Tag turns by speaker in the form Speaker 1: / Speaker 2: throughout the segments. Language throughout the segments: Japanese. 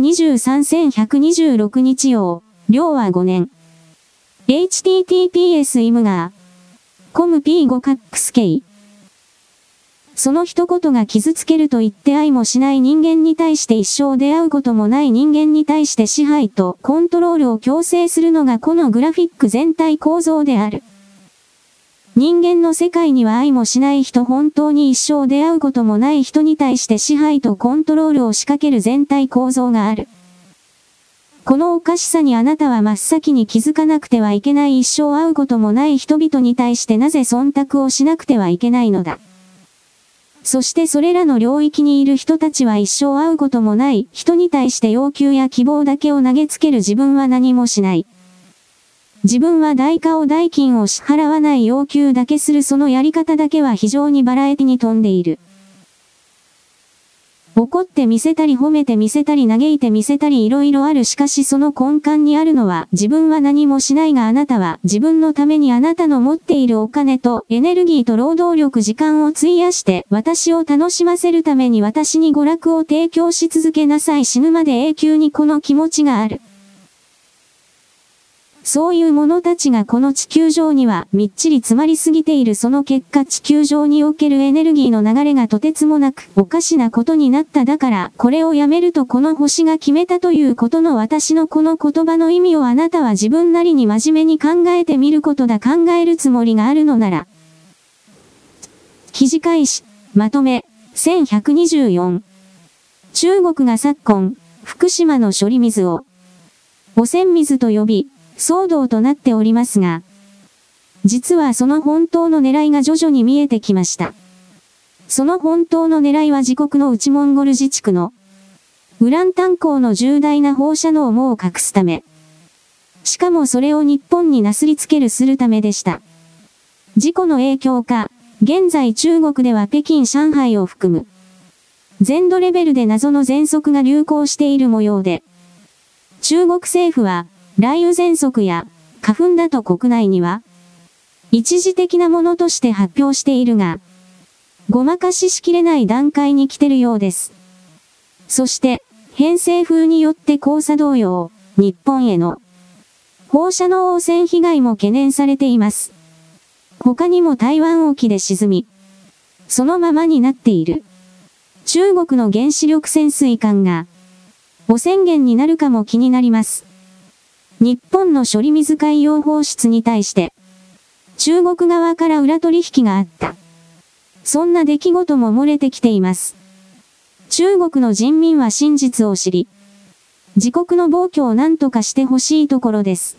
Speaker 1: 2023-1126日曜、量は5年。https イムガー。コム P5 カックス K。その一言が傷つけると言って愛もしない人間に対して一生出会うこともない人間に対して支配とコントロールを強制するのがこのグラフィック全体構造である。人間の世界には愛もしない人本当に一生出会うこともない人に対して支配とコントロールを仕掛ける全体構造がある。このおかしさにあなたは真っ先に気づかなくてはいけない一生会うこともない人々に対してなぜ忖度をしなくてはいけないのだ。そしてそれらの領域にいる人たちは一生会うこともない人に対して要求や希望だけを投げつける自分は何もしない。自分は代価を代金を支払わない要求だけするそのやり方だけは非常にバラエティに富んでいる。怒って見せたり褒めて見せたり嘆いて見せたり色々あるしかしその根幹にあるのは自分は何もしないがあなたは自分のためにあなたの持っているお金とエネルギーと労働力時間を費やして私を楽しませるために私に娯楽を提供し続けなさい死ぬまで永久にこの気持ちがある。そういう者たちがこの地球上にはみっちり詰まりすぎているその結果地球上におけるエネルギーの流れがとてつもなくおかしなことになっただからこれをやめるとこの星が決めたということの私のこの言葉の意味をあなたは自分なりに真面目に考えてみることだ考えるつもりがあるのなら。記事開始、まとめ、1124。中国が昨今、福島の処理水を、汚染水と呼び、騒動となっておりますが、実はその本当の狙いが徐々に見えてきました。その本当の狙いは自国の内モンゴル自治区のウラン炭鉱の重大な放射能を隠すため。しかもそれを日本になすりつけるするためでした。事故の影響か、現在中国では北京上海を含む全土レベルで謎の喘息が流行している模様で、中国政府は雷雨喘息や花粉だと国内には、一時的なものとして発表しているが、ごまかししきれない段階に来てるようです。そして、偏西風によって交差同様、日本への放射能汚染被害も懸念されています。他にも台湾沖で沈み、そのままになっている。中国の原子力潜水艦が、汚染源になるかも気になります。日本の処理水海洋放出に対して、中国側から裏取引があった。そんな出来事も漏れてきています。中国の人民は真実を知り、自国の暴挙を何とかしてほしいところです。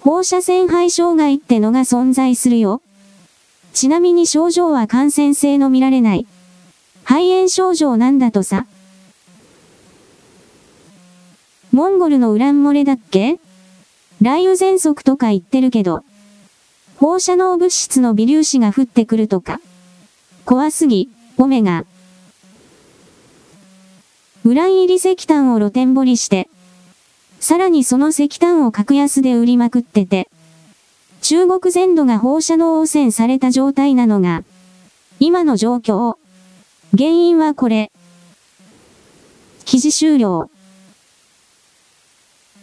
Speaker 1: 放射線肺障害ってのが存在するよ。ちなみに症状は感染性の見られない。肺炎症状なんだとさ。モンゴルのウラン漏れだっけ？雷雨喘息とか言ってるけど、放射能物質の微粒子が降ってくるとか。怖すぎ、オメガ。ウラン入り石炭を露天掘りして、さらにその石炭を格安で売りまくってて、中国全土が放射能汚染された状態なのが、今の状況。原因はこれ。記事終了。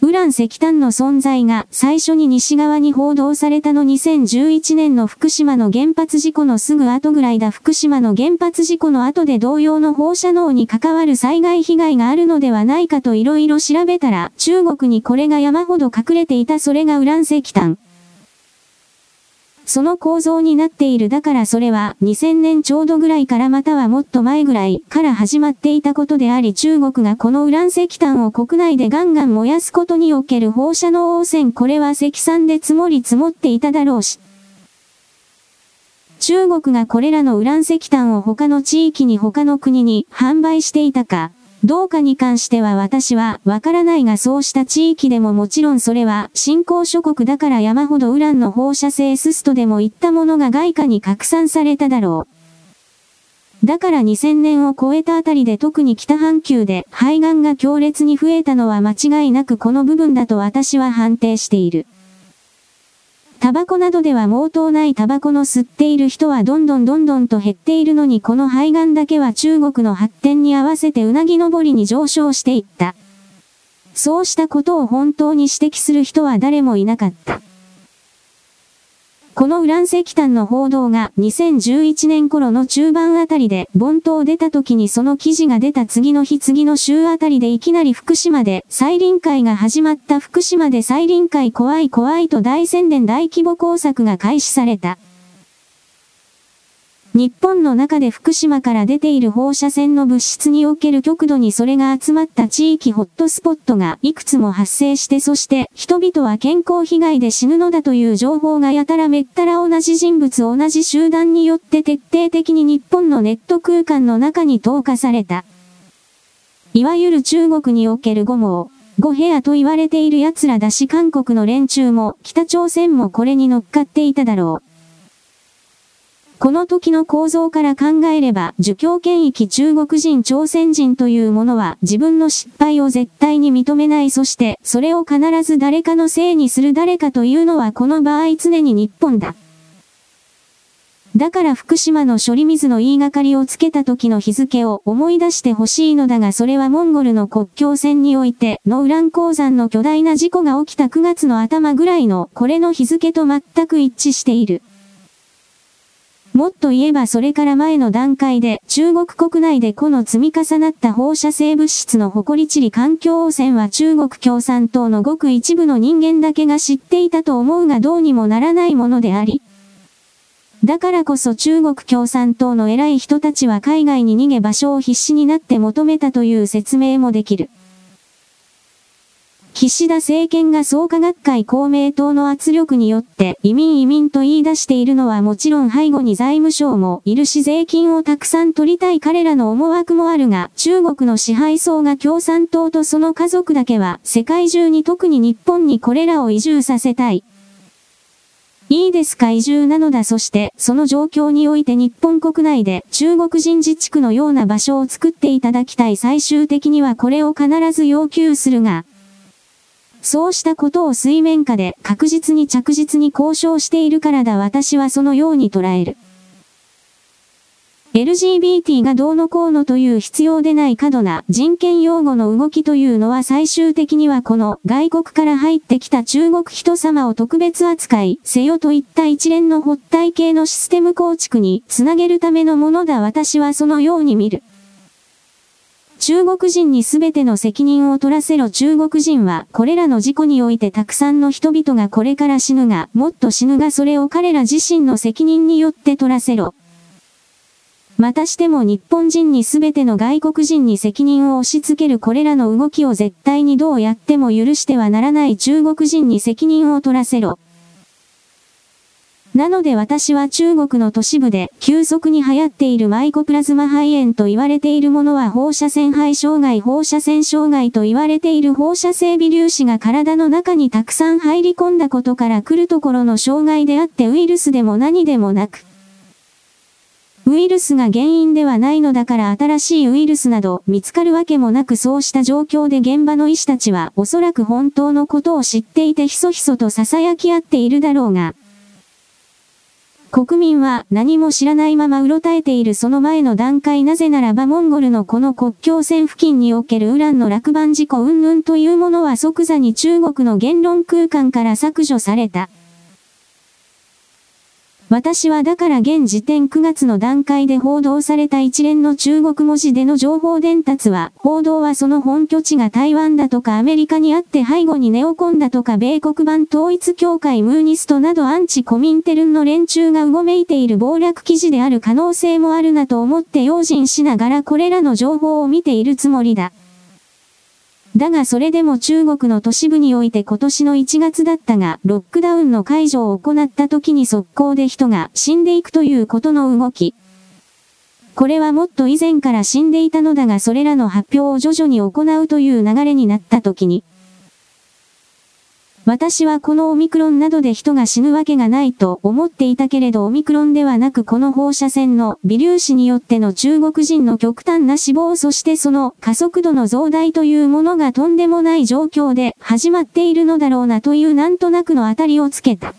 Speaker 1: ウラン石炭の存在が最初に西側に報道されたの2011年の福島の原発事故のすぐ後ぐらいだ福島の原発事故の後で同様の放射能に関わる災害被害があるのではないかと色々調べたら中国にこれが山ほど隠れていたそれがウラン石炭。その構造になっているだからそれは2000年ちょうどぐらいからまたはもっと前ぐらいから始まっていたことであり中国がこのウラン石炭を国内でガンガン燃やすことにおける放射能汚染これは積算で積もり積もっていただろうし。中国がこれらのウラン石炭を他の地域に他の国に販売していたか、どうかに関しては私はわからないがそうした地域でももちろんそれは新興諸国だから山ほどウランの放射性スストでもいったものが外貨に拡散されただろう。だから2000年を超えたあたりで特に北半球で肺がんが強烈に増えたのは間違いなくこの部分だと私は判定している。タバコなどでは毛頭ないタバコの吸っている人はどんどんどんどんと減っているのにこの肺がんだけは中国の発展に合わせてうなぎ登りに上昇していった。そうしたことを本当に指摘する人は誰もいなかった。このウラン石炭の報道が2011年頃の中盤あたりで盆頭出た時にその記事が出た次の日次の週あたりでいきなり福島で再臨会が始まった福島で再臨会怖い怖いと大宣伝大規模工作が開始された。日本の中で福島から出ている放射線の物質における極度にそれが集まった地域ホットスポットがいくつも発生してそして人々は健康被害で死ぬのだという情報がやたらめったら同じ人物同じ集団によって徹底的に日本のネット空間の中に投下された。いわゆる中国における五毛、五部屋と言われている奴らだし韓国の連中も北朝鮮もこれに乗っかっていただろう。この時の構造から考えれば、儒教権益中国人朝鮮人というものは自分の失敗を絶対に認めないそしてそれを必ず誰かのせいにする誰かというのはこの場合常に日本だ。だから福島の処理水の言いがかりをつけた時の日付を思い出してほしいのだがそれはモンゴルの国境線においてのウラン鉱山の巨大な事故が起きた9月の頭ぐらいのこれの日付と全く一致している。もっと言えばそれから前の段階で中国国内でこの積み重なった放射性物質の誇り地理環境汚染は中国共産党のごく一部の人間だけが知っていたと思うがどうにもならないものであり。だからこそ中国共産党の偉い人たちは海外に逃げ場所を必死になって求めたという説明もできる。岸田政権が創価学会公明党の圧力によって移民移民と言い出しているのはもちろん背後に財務省もいるし税金をたくさん取りたい彼らの思惑もあるが中国の支配層が共産党とその家族だけは世界中に特に日本にこれらを移住させたい。いいですか移住なのだそしてその状況において日本国内で中国人自治区のような場所を作っていただきたい最終的にはこれを必ず要求するがそうしたことを水面下で確実に着実に交渉しているからだ私はそのように捉える。LGBT がどうのこうのという必要でない過度な人権擁護の動きというのは最終的にはこの外国から入ってきた中国人様を特別扱いせよといった一連の発体系のシステム構築につなげるためのものだ私はそのように見る。中国人に全ての責任を取らせろ中国人はこれらの事故においてたくさんの人々がこれから死ぬが、もっと死ぬがそれを彼ら自身の責任によって取らせろ。またしても日本人に全ての外国人に責任を押し付けるこれらの動きを絶対にどうやっても許してはならない中国人に責任を取らせろ。なので私は中国の都市部で急速に流行っているマイコプラズマ肺炎と言われているものは放射線肺障害放射線障害と言われている放射性微粒子が体の中にたくさん入り込んだことから来るところの障害であってウイルスでも何でもなく、ウイルスが原因ではないのだから新しいウイルスなど見つかるわけもなくそうした状況で現場の医師たちはおそらく本当のことを知っていてひそひそと囁き合っているだろうが、国民は何も知らないままうろたえているその前の段階なぜならばモンゴルのこの国境線付近におけるウランの落盤事故云々というものは即座に中国の言論空間から削除された。私はだから現時点9月の段階で報道された一連の中国文字での情報伝達は、報道はその本拠地が台湾だとかアメリカにあって背後にネオコンだとか米国版統一協会ムーニストなどアンチコミンテルンの連中がうごめいている暴略記事である可能性もあるなと思って用心しながらこれらの情報を見ているつもりだ。だがそれでも中国の都市部において今年の1月だったが、ロックダウンの解除を行った時に速攻で人が死んでいくということの動き。これはもっと以前から死んでいたのだがそれらの発表を徐々に行うという流れになった時に、私はこのオミクロンなどで人が死ぬわけがないと思っていたけれどオミクロンではなくこの放射線の微粒子によっての中国人の極端な死亡そしてその加速度の増大というものがとんでもない状況で始まっているのだろうなというなんとなくの当たりをつけた。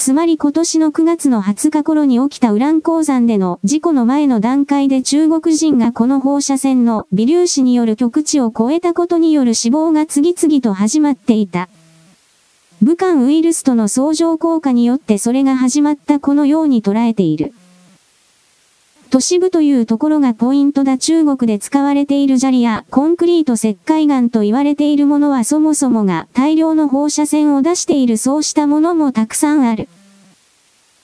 Speaker 1: つまり今年の9月の20日頃に起きたウラン鉱山での事故の前の段階で中国人がこの放射線の微粒子による極地を超えたことによる死亡が次々と始まっていた。武漢ウイルスとの相乗効果によってそれが始まったこのように捉えている。都市部というところがポイントだ中国で使われている砂利やコンクリート石灰岩と言われているものはそもそもが大量の放射線を出しているそうしたものもたくさんある。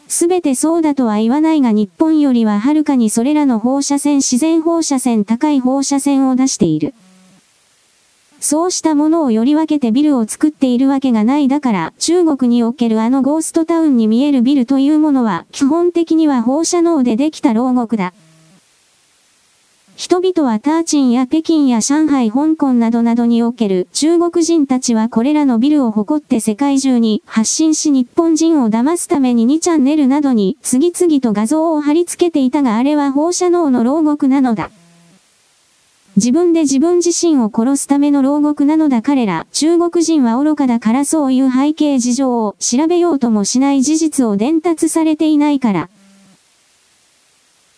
Speaker 1: すべてそうだとは言わないが日本よりははるかにそれらの放射線自然放射線高い放射線を出している。そうしたものをより分けてビルを作っているわけがないだから中国におけるあのゴーストタウンに見えるビルというものは基本的には放射能でできた牢獄だ。人々はターチンや北京や上海、香港などなどにおける中国人たちはこれらのビルを誇って世界中に発信し日本人を騙すために2チャンネルなどに次々と画像を貼り付けていたがあれは放射能の牢獄なのだ。自分で自分自身を殺すための牢獄なのだ彼ら、中国人は愚かだからそういう背景事情を調べようともしない事実を伝達されていないから。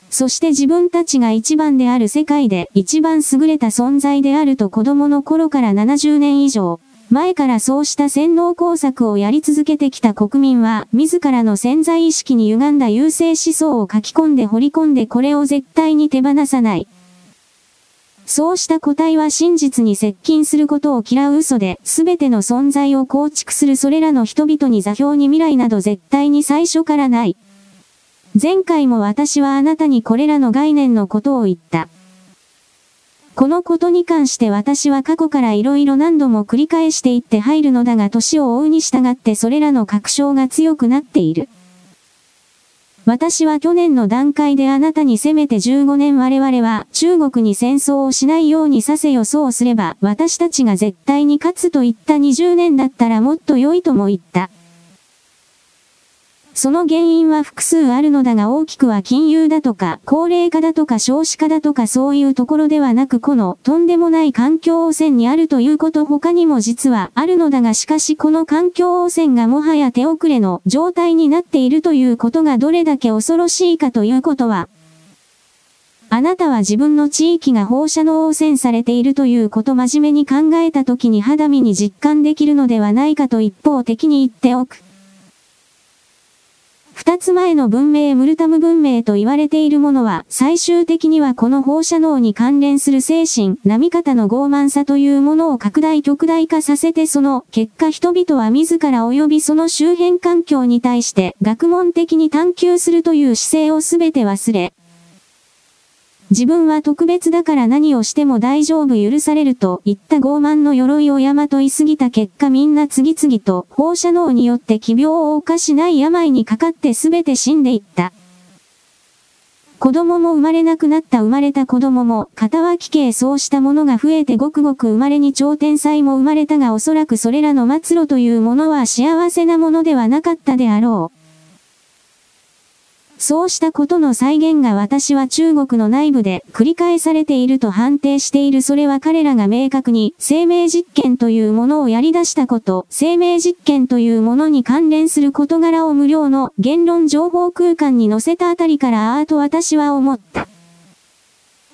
Speaker 1: そして自分たちが一番である世界で一番優れた存在であると子供の頃から70年以上、前からそうした洗脳工作をやり続けてきた国民は、自らの潜在意識に歪んだ優勢思想を書き込んで掘り込んでこれを絶対に手放さない。そうした個体は真実に接近することを嫌う嘘で、すべての存在を構築するそれらの人々に座標に未来など絶対に最初からない。前回も私はあなたにこれらの概念のことを言った。このことに関して私は過去から色々何度も繰り返していって入るのだが年を追うに従ってそれらの確証が強くなっている。私は去年の段階であなたにせめて15年我々は中国に戦争をしないようにさせ予想すれば私たちが絶対に勝つと言った20年だったらもっと良いとも言った。その原因は複数あるのだが大きくは金融だとか、高齢化だとか少子化だとかそういうところではなくこのとんでもない環境汚染にあるということ他にも実はあるのだがしかしこの環境汚染がもはや手遅れの状態になっているということがどれだけ恐ろしいかということは、あなたは自分の地域が放射能汚染されているということ真面目に考えた時に肌身に実感できるのではないかと一方的に言っておく。二つ前の文明ムルタム文明と言われているものは、最終的にはこの放射能に関連する精神、波方の傲慢さというものを拡大極大化させてその結果人々は自ら及びその周辺環境に対して学問的に探求するという姿勢を全て忘れ、自分は特別だから何をしても大丈夫許されると言った傲慢の鎧を山といすぎた結果みんな次々と放射能によって奇病を犯しない病にかかって全て死んでいった。子供も生まれなくなった生まれた子供も、片脇系そうしたものが増えてごくごく生まれに超天才も生まれたがおそらくそれらの末路というものは幸せなものではなかったであろう。そうしたことの再現が私は中国の内部で繰り返されていると判定しているそれは彼らが明確に生命実験というものをやり出したこと、生命実験というものに関連する事柄を無料の言論情報空間に載せたあたりからああと私は思った。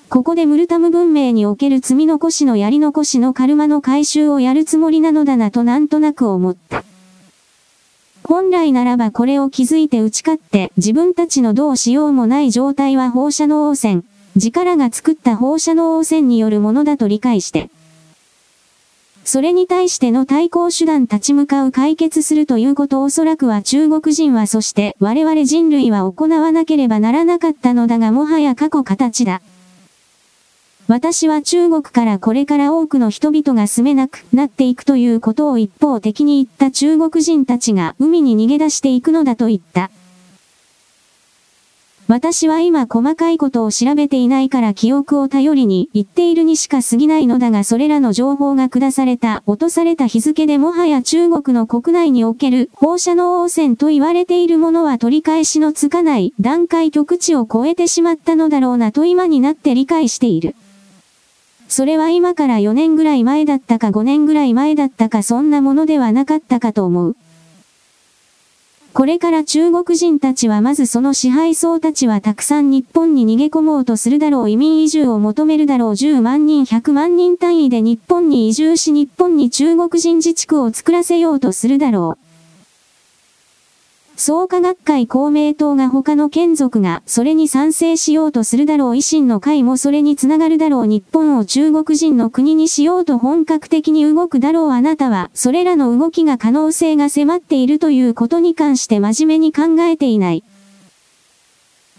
Speaker 1: ここでムルタム文明における積み残しのやり残しのカルマの回収をやるつもりなのだなとなんとなく思った。本来ならばこれを気づいて打ち勝って自分たちのどうしようもない状態は放射能汚染、力が作った放射能汚染によるものだと理解して、それに対しての対抗手段立ち向かう解決するということおそらくは中国人はそして我々人類は行わなければならなかったのだがもはや過去形だ。私は中国からこれから多くの人々が住めなくなっていくということを一方的に言った中国人たちが海に逃げ出していくのだと言った。私は今細かいことを調べていないから記憶を頼りに言っているにしか過ぎないのだがそれらの情報が下された、落とされた日付でもはや中国の国内における放射能汚染と言われているものは取り返しのつかない段階極地を超えてしまったのだろうなと今になって理解している。それは今から4年ぐらい前だったか5年ぐらい前だったかそんなものではなかったかと思う。これから中国人たちはまずその支配層たちはたくさん日本に逃げ込もうとするだろう移民移住を求めるだろう10万人100万人単位で日本に移住し日本に中国人自治区を作らせようとするだろう。創価学会公明党が他の県族がそれに賛成しようとするだろう維新の会もそれにつながるだろう日本を中国人の国にしようと本格的に動くだろうあなたはそれらの動きが可能性が迫っているということに関して真面目に考えていない。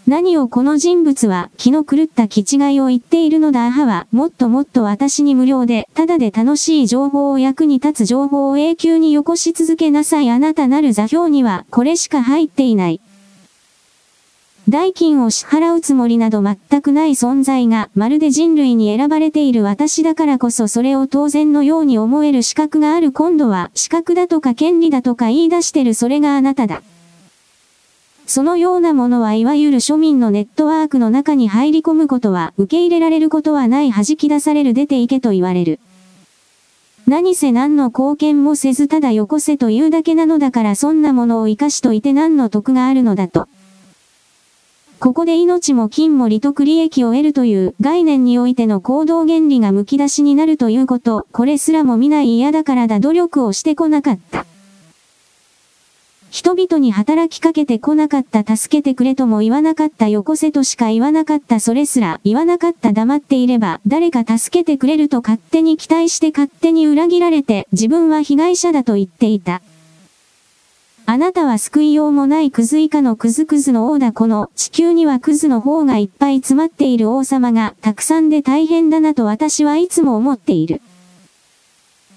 Speaker 1: 何をこの人物は気の狂った気違いを言っているのだアハはもっともっと私に無料でただで楽しい情報を役に立つ情報を永久によこし続けなさいあなたなる座標にはこれしか入っていない。代金を支払うつもりなど全くない存在がまるで人類に選ばれている私だからこそそれを当然のように思える資格がある今度は資格だとか権利だとか言い出してるそれがあなただ。そのようなものはいわゆる庶民のネットワークの中に入り込むことは受け入れられることはない弾き出される出ていけと言われる。何せ何の貢献もせずただよこせというだけなのだからそんなものを生かしといて何の得があるのだと。ここで命も金も利得利益を得るという概念においての行動原理が剥き出しになるということ、これすらも見ない嫌だからだ努力をしてこなかった。人々に働きかけてこなかった助けてくれとも言わなかったよこせとしか言わなかったそれすら言わなかった黙っていれば誰か助けてくれると勝手に期待して勝手に裏切られて自分は被害者だと言っていた。あなたは救いようもないクズ以下のクズクズの王だこの地球にはクズの方がいっぱい詰まっている王様がたくさんで大変だなと私はいつも思っている。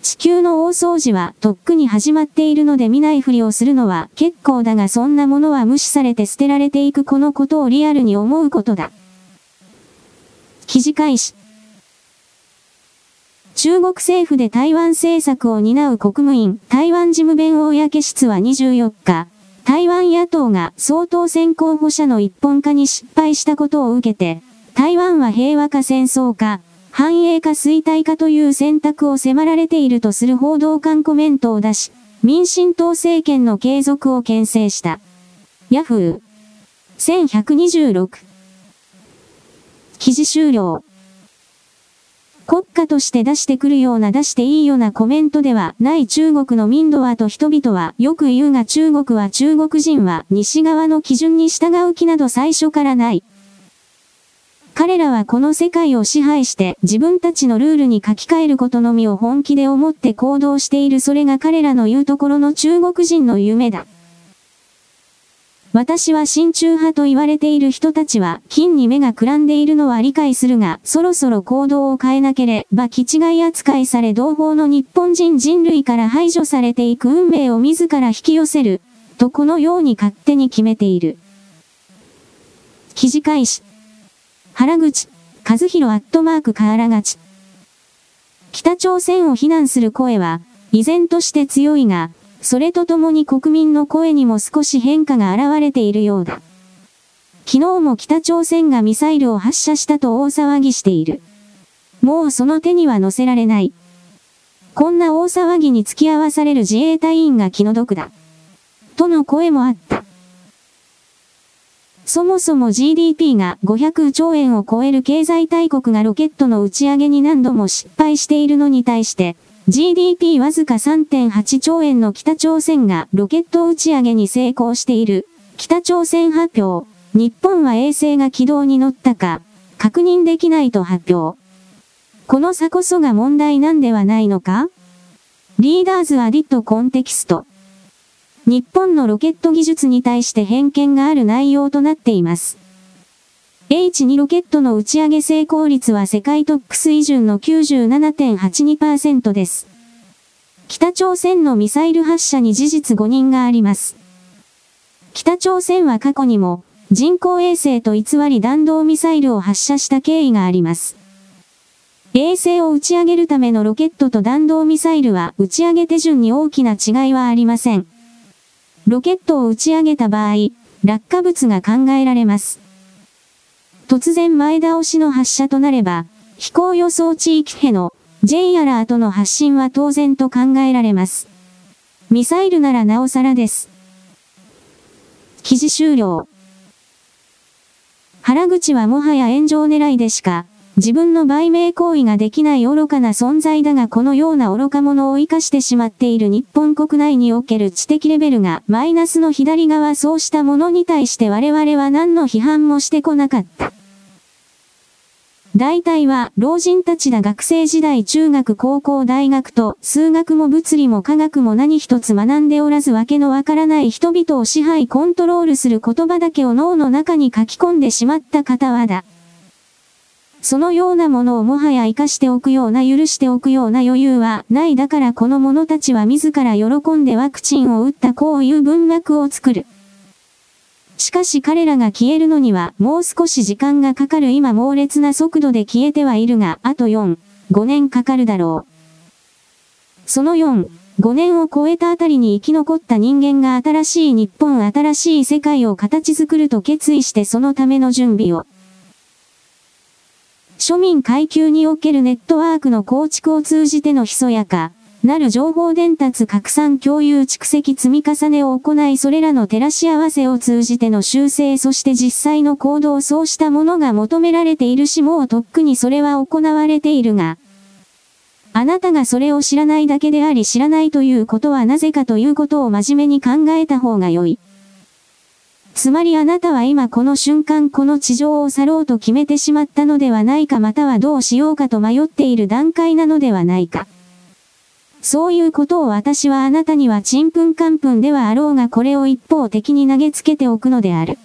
Speaker 1: 地球の大掃除はとっくに始まっているので見ないふりをするのは結構だがそんなものは無視されて捨てられていくこのことをリアルに思うことだ。記事開始。中国政府で台湾政策を担う国務院台湾事務弁公室は24日、台湾野党が総統選候補者の一本化に失敗したことを受けて、台湾は平和か戦争か、繁栄か衰退かという選択を迫られているとする報道官コメントを出し、民進党政権の継続を牽制した。ヤフー1126記事終了国家として出してくるような出していいようなコメントではない中国の民度はと人々はよく言うが中国は中国人は西側の基準に従う気など最初からない。彼らはこの世界を支配して自分たちのルールに書き換えることのみを本気で思って行動しているそれが彼らの言うところの中国人の夢だ。私は親中派と言われている人たちは、金に目がくらんでいるのは理解するが、そろそろ行動を変えなければ、気違い扱いされ同胞の日本人人類から排除されていく運命を自ら引き寄せる、とこのように勝手に決めている。記事開始。原口、和弘アットマーク河原勝。北朝鮮を非難する声は、依然として強いが、それとともに国民の声にも少し変化が現れているようだ。昨日も北朝鮮がミサイルを発射したと大騒ぎしている。もうその手には乗せられない。こんな大騒ぎに付き合わされる自衛隊員が気の毒だ。との声もあった。そもそも GDP が500兆円を超える経済大国がロケットの打ち上げに何度も失敗しているのに対して、GDP わずか3.8兆円の北朝鮮がロケット打ち上げに成功している。北朝鮮発表。日本は衛星が軌道に乗ったか、確認できないと発表。この差こそが問題なんではないのか？リーダーズアディットコンテキスト。日本のロケット技術に対して偏見がある内容となっています。H2 ロケットの打ち上げ成功率は世界トップ水準の97.82%です。北朝鮮のミサイル発射に事実誤認があります。北朝鮮は過去にも人工衛星と偽り弾道ミサイルを発射した経緯があります。衛星を打ち上げるためのロケットと弾道ミサイルは打ち上げ手順に大きな違いはありません。ロケットを打ち上げた場合、落下物が考えられます。突然前倒しの発射となれば、飛行予想地域への J アラートの発信は当然と考えられます。ミサイルならなおさらです。記事終了。原口はもはや炎上狙いでしか、自分の売名行為ができない愚かな存在だがこのような愚か者を生かしてしまっている日本国内における知的レベルがマイナスの左側そうしたものに対して我々は何の批判もしてこなかった。大体は老人たちだ学生時代中学高校大学と数学も物理も科学も何一つ学んでおらずわけのわからない人々を支配コントロールする言葉だけを脳の中に書き込んでしまった方はだ。そのようなものをもはや活かしておくような許しておくような余裕はないだからこの者たちは自ら喜んでワクチンを打ったこういう文脈を作る。しかし彼らが消えるのにはもう少し時間がかかる今猛烈な速度で消えてはいるが、あと4、5年かかるだろう。その4、5年を超えたあたりに生き残った人間が新しい日本新しい世界を形作ると決意してそのための準備を。庶民階級におけるネットワークの構築を通じてのひそやか、なる情報伝達拡散共有蓄積積み重ねを行いそれらの照らし合わせを通じての修正そして実際の行動そうしたものが求められているしもうとっくにそれは行われているが、あなたがそれを知らないだけであり知らないということはなぜかということを真面目に考えた方が良い。つまりあなたは今この瞬間この地上を去ろうと決めてしまったのではないかまたはどうしようかと迷っている段階なのではないか。そういうことを私はあなたにはちんぷんかんぷんではあろうがこれを一方的に投げつけておくのである。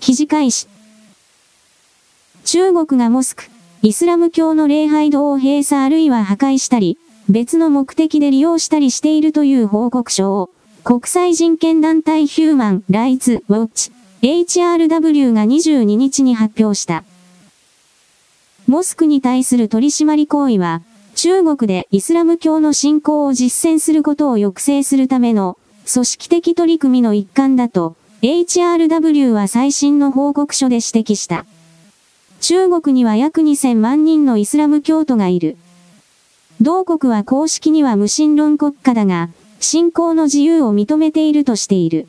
Speaker 1: 記事開始。中国がモスク、イスラム教の礼拝堂を閉鎖あるいは破壊したり、別の目的で利用したりしているという報告書を、国際人権団体ヒューマン・ライツ・ウォッチ、HRW が22日に発表した。モスクに対する取締り行為は、中国でイスラム教の信仰を実践することを抑制するための組織的取り組みの一環だと HRW は最新の報告書で指摘した。中国には約2000万人のイスラム教徒がいる。同国は公式には無神論国家だが、信仰の自由を認めているとしている。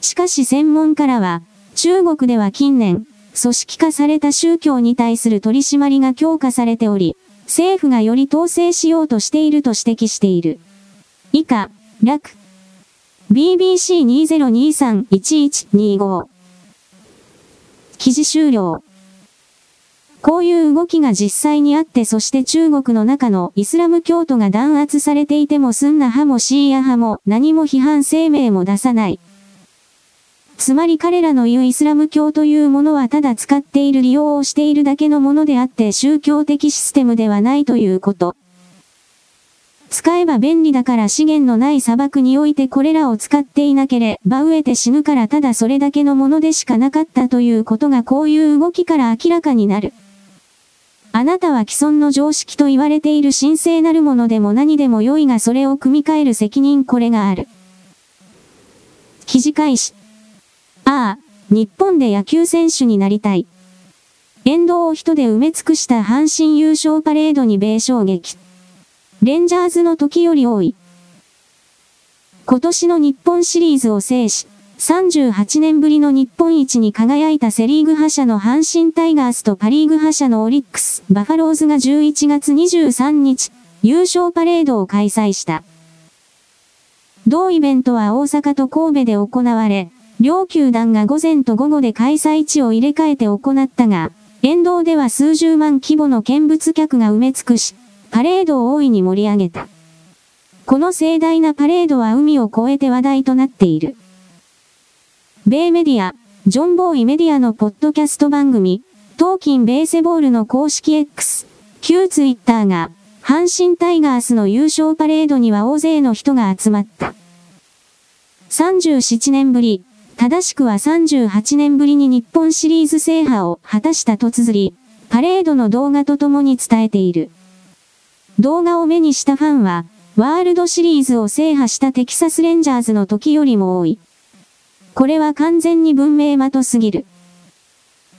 Speaker 1: しかし専門家らは、中国では近年、組織化された宗教に対する取り締まりが強化されており、政府がより統制しようとしていると指摘している。以下、楽。BBC2023-1125。記事終了。こういう動きが実際にあってそして中国の中のイスラム教徒が弾圧されていてもスンナ派もシーア派も何も批判声明も出さない。つまり彼らの言うイスラム教というものはただ使っている利用をしているだけのものであって宗教的システムではないということ。使えば便利だから資源のない砂漠においてこれらを使っていなければ飢えて死ぬからただそれだけのものでしかなかったということがこういう動きから明らかになる。あなたは既存の常識と言われている神聖なるものでも何でも良いがそれを組み替える責任これがある。記事開始。ああ、日本で野球選手になりたい。沿道を人で埋め尽くした阪神優勝パレードに米衝撃。レンジャーズの時より多い。今年の日本シリーズを制し、38年ぶりの日本一に輝いたセリーグ覇者の阪神タイガースとパリーグ覇者のオリックス、バファローズが11月23日、優勝パレードを開催した。同イベントは大阪と神戸で行われ、両球団が午前と午後で開催地を入れ替えて行ったが、沿道では数十万規模の見物客が埋め尽くし、パレードを大いに盛り上げた。この盛大なパレードは海を越えて話題となっている。米メディア、ジョンボーイメディアのポッドキャスト番組、トーキンベーセボールの公式 X、旧ツイッターが、阪神タイガースの優勝パレードには大勢の人が集まった。37年ぶり、正しくは38年ぶりに日本シリーズ制覇を果たしたと綴り、パレードの動画とともに伝えている。動画を目にしたファンは、ワールドシリーズを制覇したテキサスレンジャーズの時よりも多い。これは完全に文明的すぎる。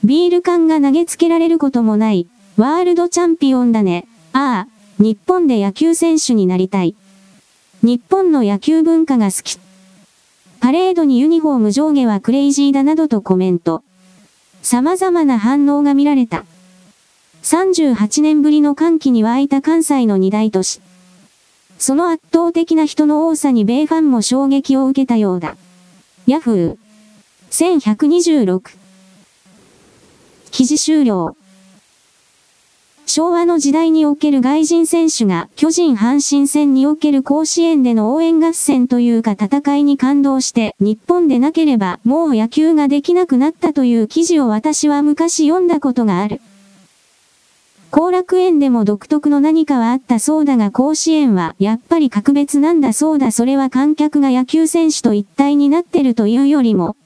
Speaker 1: ビール缶が投げつけられることもない、ワールドチャンピオンだね。ああ、日本で野球選手になりたい。日本の野球文化が好き。パレードにユニフォーム上下はクレイジーだなどとコメント。様々な反応が見られた。38年ぶりの歓喜に沸いた関西の二大都市。その圧倒的な人の多さに米ファンも衝撃を受けたようだ。ヤフー。1126。記事終了。昭和の時代における外人選手が巨人阪神戦における甲子園での応援合戦というか戦いに感動して日本でなければもう野球ができなくなったという記事を私は昔読んだことがある。後楽園でも独特の何かはあったそうだが甲子園はやっぱり格別なんだそうだそれは観客が野球選手と一体になってるというよりも、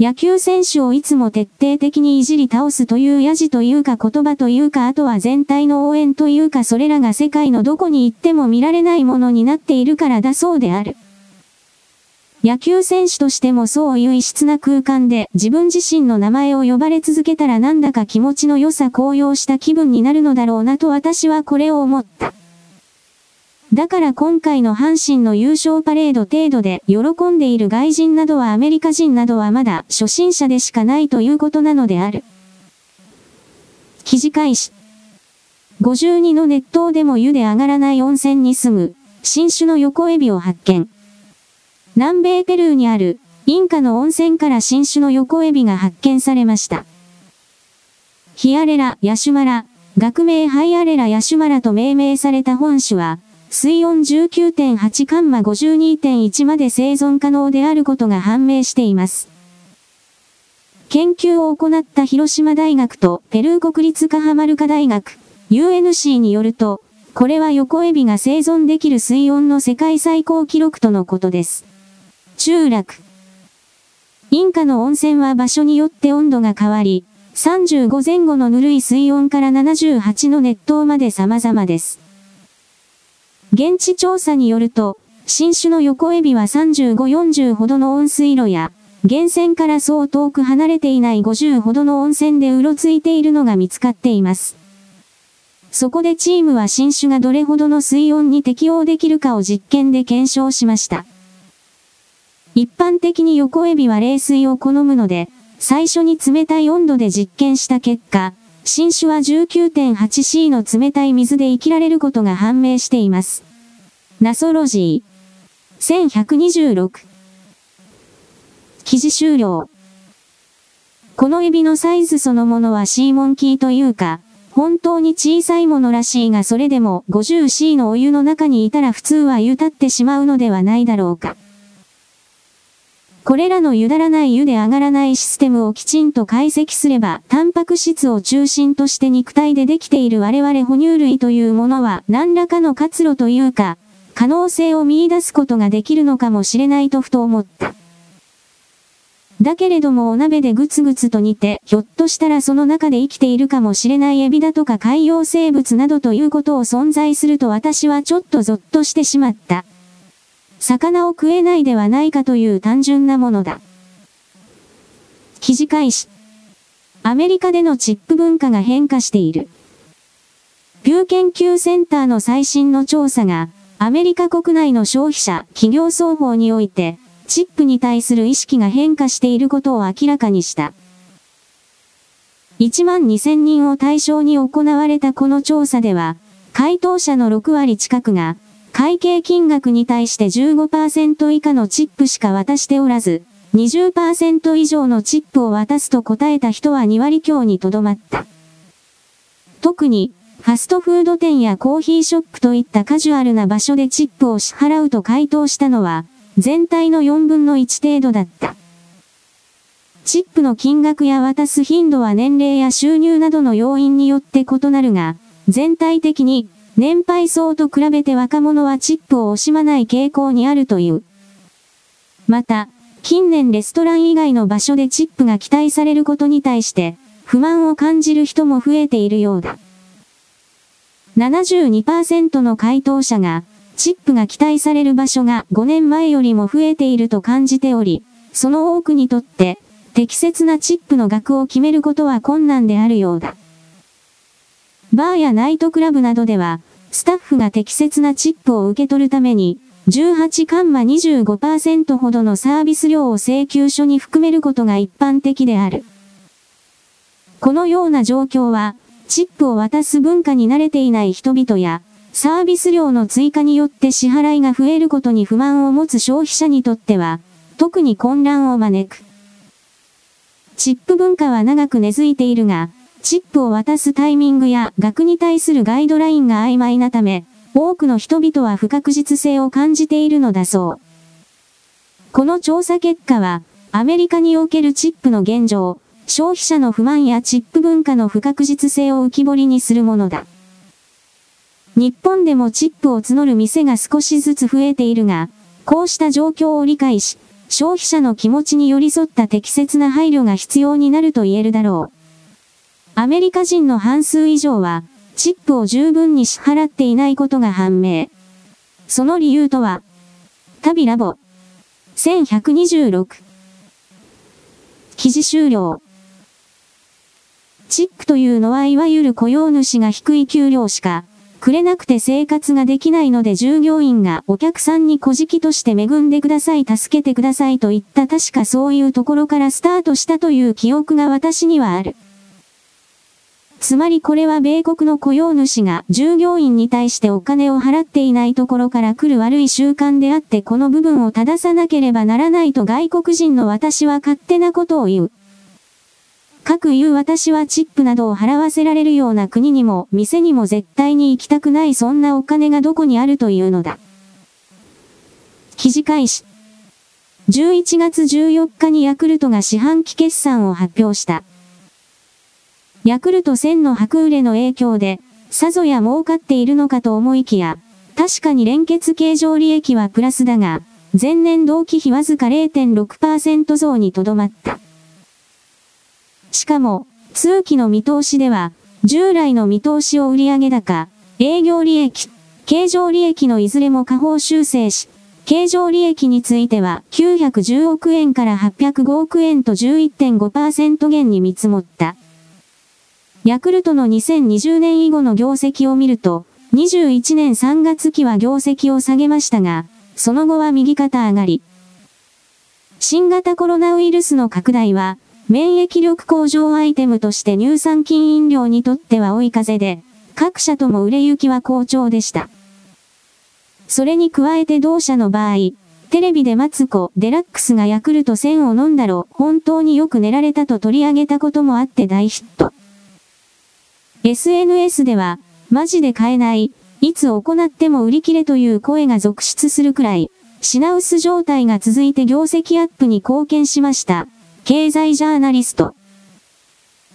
Speaker 1: 野球選手をいつも徹底的にいじり倒すというやじというか言葉というかあとは全体の応援というかそれらが世界のどこに行っても見られないものになっているからだそうである。野球選手としてもそういう異質な空間で自分自身の名前を呼ばれ続けたらなんだか気持ちの良さ高揚した気分になるのだろうなと私はこれを思った。だから今回の阪神の優勝パレード程度で喜んでいる外人などはアメリカ人などはまだ初心者でしかないということなのである。記事開始。52の熱湯でも湯で上がらない温泉に住む新種の横エビを発見。南米ペルーにある、インカの温泉から新種の横エビが発見されました。ヒアレラ、ヤシュマラ、学名ハイアレラヤシュマラと命名された本種は、水温19.8カンマ52.1まで生存可能であることが判明しています。研究を行った広島大学とペルー国立カハマルカ大学、UNC によると、これは横エビが生存できる水温の世界最高記録とのことです。集落。インカの温泉は場所によって温度が変わり、35前後のぬるい水温から78の熱湯まで様々です。現地調査によると、新種の横エビは35、40ほどの温水路や、源泉からそう遠く離れていない50ほどの温泉でうろついているのが見つかっています。そこでチームは新種がどれほどの水温に適応できるかを実験で検証しました。一般的に横エビは冷水を好むので、最初に冷たい温度で実験した結果、新種は 19.8C の冷たい水で生きられることが判明しています。ナソロジー。1126。記事終了。このエビのサイズそのものはシーモンキーというか、本当に小さいものらしいがそれでも 50C のお湯の中にいたら普通は湯立ってしまうのではないだろうか。これらのゆだらない湯で上がらないシステムをきちんと解析すれば、タンパク質を中心として肉体でできている我々哺乳類というものは何らかの活路というか、可能性を見出すことができるのかもしれないとふと思った。だけれどもお鍋でぐつぐつと煮て、ひょっとしたらその中で生きているかもしれないエビだとか海洋生物などということを存在すると私はちょっとゾッとしてしまった。魚を食えないではないかという単純なものだ。記事開始。アメリカでのチップ文化が変化している。ピュー研究センターの最新の調査が、アメリカ国内の消費者、企業双方において、チップに対する意識が変化していることを明らかにした。1万2000人を対象に行われたこの調査では、回答者の6割近くが、会計金額に対して15%以下のチップしか渡しておらず、20%以上のチップを渡すと答えた人は2割強にとどまった。特に、ファストフード店やコーヒーショップといったカジュアルな場所でチップを支払うと回答したのは、全体の4分の1程度だった。チップの金額や渡す頻度は年齢や収入などの要因によって異なるが、全体的に年配層と比べて若者はチップを惜しまない傾向にあるという。また、近年レストラン以外の場所でチップが期待されることに対して、不満を感じる人も増えているようだ。72%の回答者が、チップが期待される場所が5年前よりも増えていると感じており、その多くにとって、適切なチップの額を決めることは困難であるようだ。バーやナイトクラブなどでは、スタッフが適切なチップを受け取るために、18カンマ25%ほどのサービス料を請求書に含めることが一般的である。このような状況は、チップを渡す文化に慣れていない人々や、サービス料の追加によって支払いが増えることに不満を持つ消費者にとっては、特に混乱を招く。チップ文化は長く根付いているが、チップを渡すタイミングや額に対するガイドラインが曖昧なため、多くの人々は不確実性を感じているのだそう。この調査結果は、アメリカにおけるチップの現状、消費者の不満やチップ文化の不確実性を浮き彫りにするものだ。日本でもチップを募る店が少しずつ増えているが、こうした状況を理解し、消費者の気持ちに寄り添った適切な配慮が必要になると言えるだろう。アメリカ人の半数以上は、チップを十分に支払っていないことが判明。その理由とは、旅ラボ。1126。記事終了。チップというのはいわゆる雇用主が低い給料しか、くれなくて生活ができないので従業員がお客さんに小じとして恵んでください助けてくださいと言った確かそういうところからスタートしたという記憶が私にはある。つまりこれは米国の雇用主が従業員に対してお金を払っていないところから来る悪い習慣であってこの部分を正さなければならないと外国人の私は勝手なことを言う。各言う私はチップなどを払わせられるような国にも店にも絶対に行きたくないそんなお金がどこにあるというのだ。記事開始。11月14日にヤクルトが四半期決算を発表した。ヤクルト1000の白売れの影響で、さぞや儲かっているのかと思いきや、確かに連結経常利益はプラスだが、前年同期比わずか0.6%増にとどまった。しかも、通期の見通しでは、従来の見通しを売上高、営業利益、経常利益のいずれも下方修正し、経常利益については910億円から805億円と11.5%減に見積もった。ヤクルトの2020年以後の業績を見ると、21年3月期は業績を下げましたが、その後は右肩上がり。新型コロナウイルスの拡大は、免疫力向上アイテムとして乳酸菌飲料にとっては追い風で、各社とも売れ行きは好調でした。それに加えて同社の場合、テレビでマツコ、デラックスがヤクルト1000を飲んだろ、本当によく寝られたと取り上げたこともあって大ヒット。SNS では、マジで買えない、いつ行っても売り切れという声が続出するくらい、品薄状態が続いて業績アップに貢献しました。経済ジャーナリスト。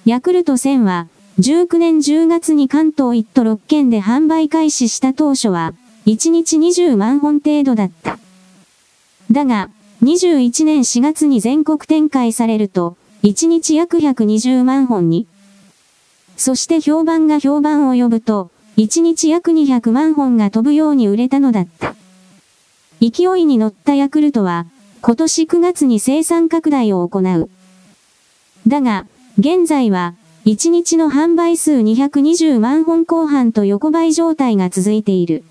Speaker 1: ヤクルト1000は、19年10月に関東1都6県で販売開始した当初は、1日20万本程度だった。だが、21年4月に全国展開されると、1日約120万本に。そして評判が評判を呼ぶと、1日約200万本が飛ぶように売れたのだった。勢いに乗ったヤクルトは、今年9月に生産拡大を行う。だが、現在は、1日の販売数220万本後半と横ばい状態が続いている。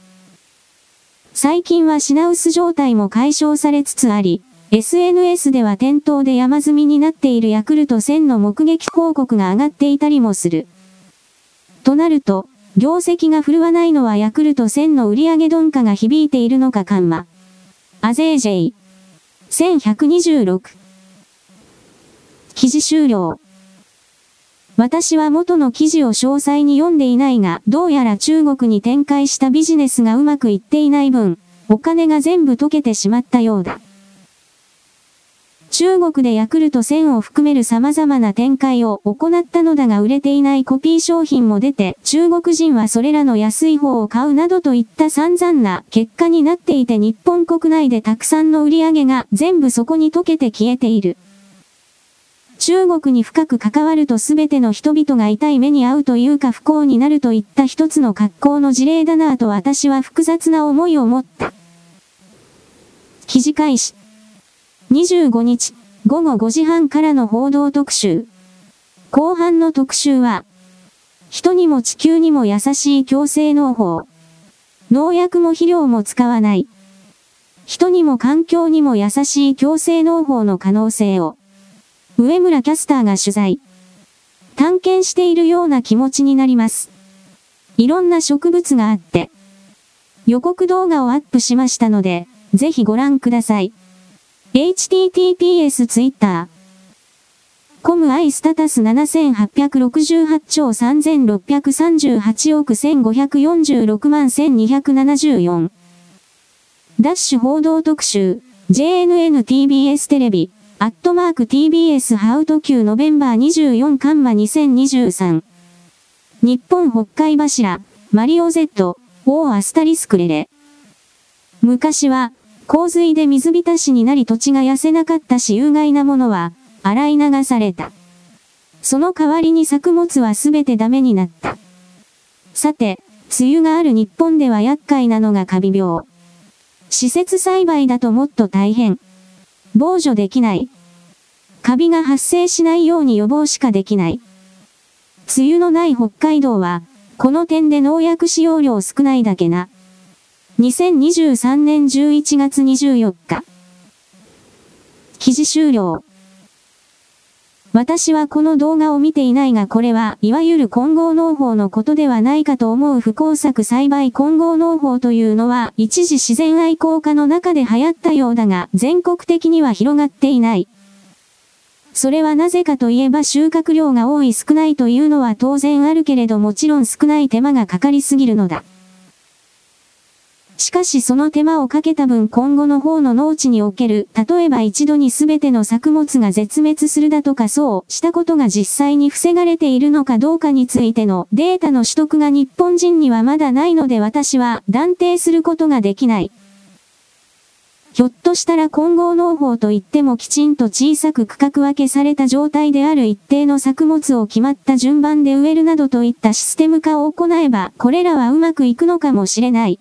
Speaker 1: 最近は品薄状態も解消されつつあり、SNS では店頭で山積みになっているヤクルト1000の目撃広告が上がっていたりもする。となると、業績が振るわないのはヤクルト1000の売上鈍化が響いているのかカンマ。アゼージェイ。1126。記事終了。私は元の記事を詳細に読んでいないが、どうやら中国に展開したビジネスがうまくいっていない分、お金が全部溶けてしまったようだ。中国でヤクルト1000を含める様々な展開を行ったのだが売れていないコピー商品も出て、中国人はそれらの安い方を買うなどといった散々な結果になっていて日本国内でたくさんの売り上げが全部そこに溶けて消えている。中国に深く関わると全ての人々が痛い目に遭うというか不幸になる。といった一つの格好の事例だなぁと私は複雑な思いを持った。記事開始。25日、午後5時半からの報道特集。後半の特集は、人にも地球にも優しい共生農法。農薬も肥料も使わない。人にも環境にも優しい共生農法の可能性を、上村キャスターが取材、探検しているような気持ちになります。いろんな植物があって、予告動画をアップしましたので、ぜひご覧ください。Https twitter コムアイスタタス7868兆3638億1546万1274ダッシュ報道特集 JNN TBS テレビアットマーク TBS ハウト級ノベンバー24カンマ2023日本北海柱マリオ Z オーアスタリスクレレ。昔は洪水で水浸しになり土地が痩せなかったし有害なものは、洗い流された。その代わりに作物はすべてダメになった。さて、梅雨がある日本では厄介なのがカビ病。施設栽培だともっと大変。防除できない。カビが発生しないように予防しかできない。梅雨のない北海道は、この点で農薬使用量少ないだけな。2023年11月24日。記事終了。私はこの動画を見ていないがこれはいわゆる混合農法のことではないかと思う不工作栽培混合農法というのは一時自然愛好家の中で流行ったようだが全国的には広がっていない。それはなぜかといえば収穫量が多い少ないというのは当然あるけれどもちろん少ない手間がかかりすぎるのだ。しかしその手間をかけた分今後の方の農地における、例えば一度に全ての作物が絶滅するだとかそうしたことが実際に防がれているのかどうかについてのデータの取得が日本人にはまだないので私は断定することができない。ひょっとしたら混合農法といってもきちんと小さく区画分けされた状態である一定の作物を決まった順番で植えるなどといったシステム化を行えば、これらはうまくいくのかもしれない。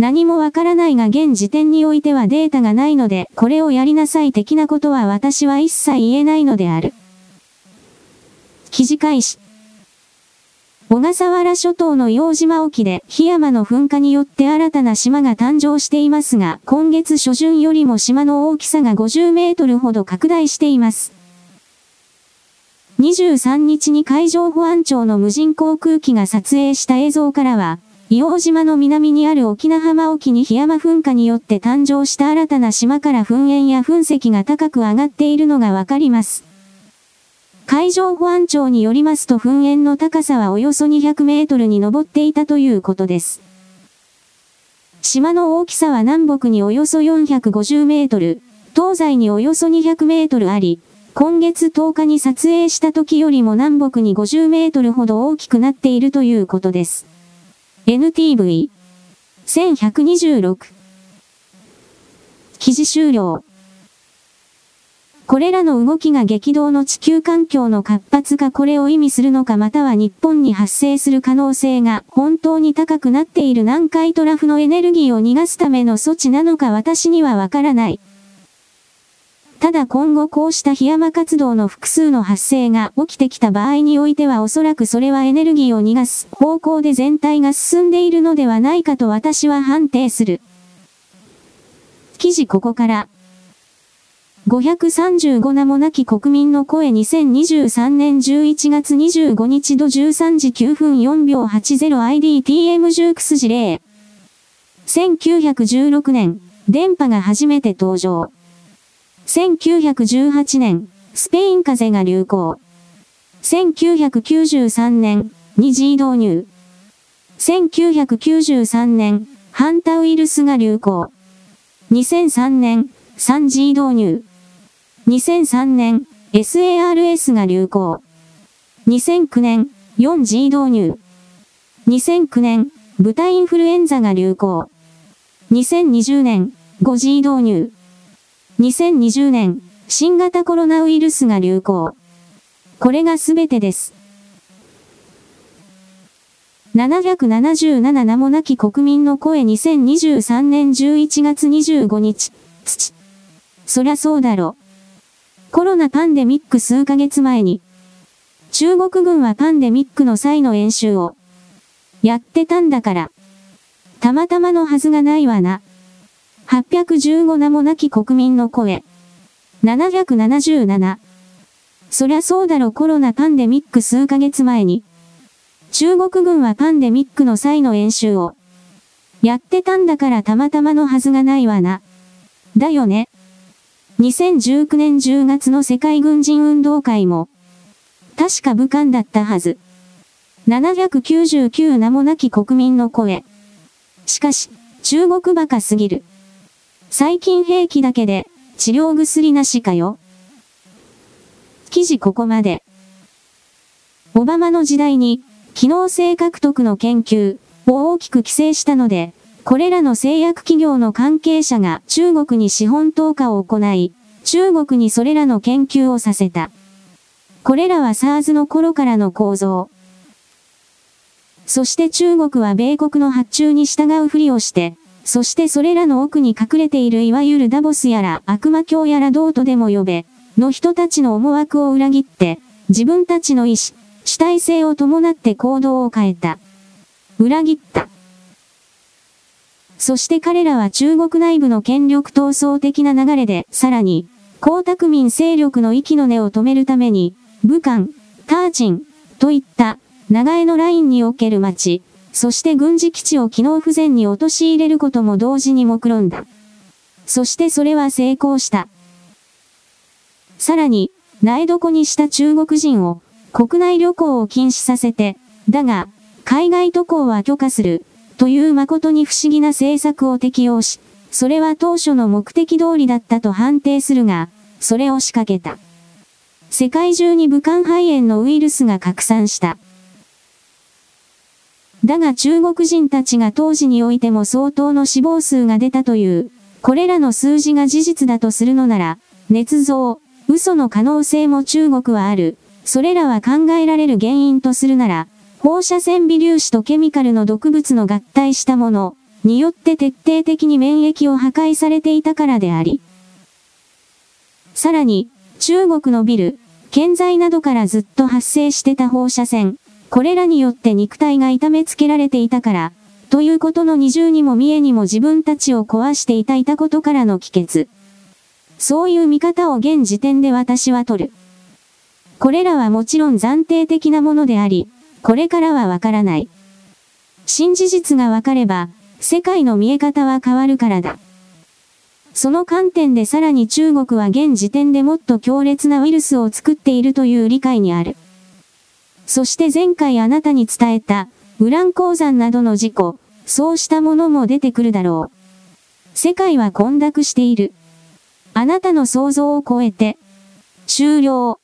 Speaker 1: 何もわからないが現時点においてはデータがないので、これをやりなさい的なことは私は一切言えないのである。記事開始。小笠原諸島の洋島沖で檜山の噴火によって新たな島が誕生していますが、今月初旬よりも島の大きさが50メートルほど拡大しています。23日に海上保安庁の無人航空機が撮影した映像からは、硫黄島の南にある沖縄浜沖に檜山噴火によって誕生した新たな島から噴煙や噴石が高く上がっているのがわかります。海上保安庁によりますと噴煙の高さはおよそ200メートルに上っていたということです。島の大きさは南北におよそ450メートル、東西におよそ200メートルあり、今月10日に撮影した時よりも南北に50メートルほど大きくなっているということです。NTV 1126記事終了。これらの動きが激動の地球環境の活発化これを意味するのかまたは日本に発生する可能性が本当に高くなっている南海トラフのエネルギーを逃がすための措置なのか私にはわからない。ただ今後こうした檜山活動の複数の発生が起きてきた場合においてはおそらくそれはエネルギーを逃がす方向で全体が進んでいるのではないかと私は判定する。記事ここから。535名もなき国民の声2023年11月25日度13時9分4秒 80IDTM ジュークス事例。1916年、電波が初めて登場。1918年、スペイン風邪が流行。1993年、2次導入。1993年、ハンタウイルスが流行。2003年、3次導入。2003年、SARS が流行。2009年、4次導入。2009年、豚インフルエンザが流行。2020年、5次導入。2020年、新型コロナウイルスが流行。これがすべてです。777名もなき国民の声2023年11月25日。土。そりゃそうだろ。コロナパンデミック数ヶ月前に、中国軍はパンデミックの際の演習を、やってたんだから。たまたまのはずがないわな。815名もなき国民の声。777。そりゃそうだろコロナパンデミック数ヶ月前に。中国軍はパンデミックの際の演習を。やってたんだからたまたまのはずがないわな。だよね。2019年10月の世界軍人運動会も。確か武漢だったはず。799名もなき国民の声。しかし、中国バカすぎる。最近兵器だけで、治療薬なしかよ。記事ここまで。オバマの時代に、機能性獲得の研究を大きく規制したので、これらの製薬企業の関係者が中国に資本投下を行い、中国にそれらの研究をさせた。これらは SARS の頃からの構造。そして中国は米国の発注に従うふりをして、そしてそれらの奥に隠れているいわゆるダボスやら悪魔教やらどうとでも呼べ、の人たちの思惑を裏切って、自分たちの意志、主体性を伴って行動を変えた。裏切った。そして彼らは中国内部の権力闘争的な流れで、さらに、江沢民勢力の息の根を止めるために、武漢、ターチン、といった、長江のラインにおける町、そして軍事基地を機能不全に陥れることも同時に目論んだ。そしてそれは成功した。さらに、苗床にした中国人を、国内旅行を禁止させて、だが、海外渡航は許可する、という誠に不思議な政策を適用し、それは当初の目的通りだったと判定するが、それを仕掛けた。世界中に武漢肺炎のウイルスが拡散した。だが中国人たちが当時においても相当の死亡数が出たという、これらの数字が事実だとするのなら、捏造、嘘の可能性も中国はある。それらは考えられる原因とするなら、放射線微粒子とケミカルの毒物の合体したものによって徹底的に免疫を破壊されていたからであり。さらに、中国のビル、建材などからずっと発生してた放射線、これらによって肉体が痛めつけられていたから、ということの二重にも見えにも自分たちを壊していたいたことからの帰結。そういう見方を現時点で私は取る。これらはもちろん暫定的なものであり、これからはわからない。新事実がわかれば、世界の見え方は変わるからだ。その観点でさらに中国は現時点でもっと強烈なウイルスを作っているという理解にある。そして前回あなたに伝えた、ウラン鉱山などの事故、そうしたものも出てくるだろう。世界は混濁している。あなたの想像を超えて。終了。